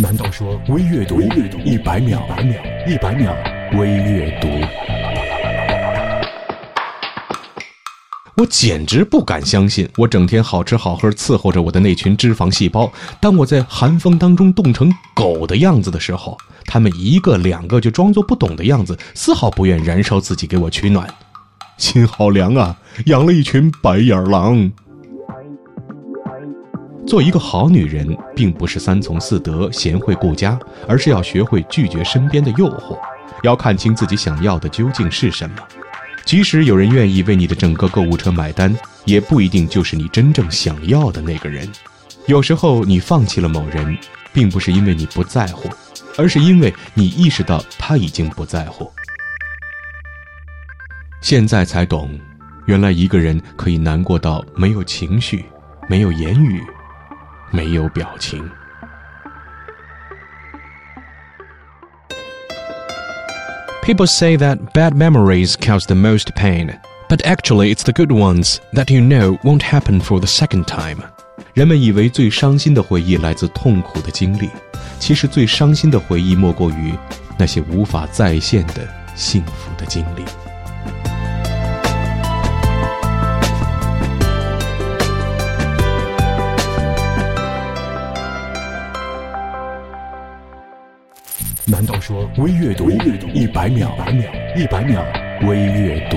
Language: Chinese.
难道说微阅读一百秒，一百秒微阅读？我简直不敢相信，我整天好吃好喝伺候着我的那群脂肪细胞，当我在寒风当中冻成狗的样子的时候，他们一个两个就装作不懂的样子，丝毫不愿燃烧自己给我取暖。心好凉啊，养了一群白眼狼。做一个好女人，并不是三从四德、贤惠顾家，而是要学会拒绝身边的诱惑，要看清自己想要的究竟是什么。即使有人愿意为你的整个购物车买单，也不一定就是你真正想要的那个人。有时候你放弃了某人，并不是因为你不在乎，而是因为你意识到他已经不在乎。现在才懂，原来一个人可以难过到没有情绪、没有言语、没有表情。People say that bad memories cause the most pain, but actually it's the good ones that you know won't happen for the second time. 人们以为最伤心的回忆来自痛苦的经历，其实最伤心的回忆莫过于那些无法再现的幸福的经历。 难道说微阅读一百秒，一百秒微阅读？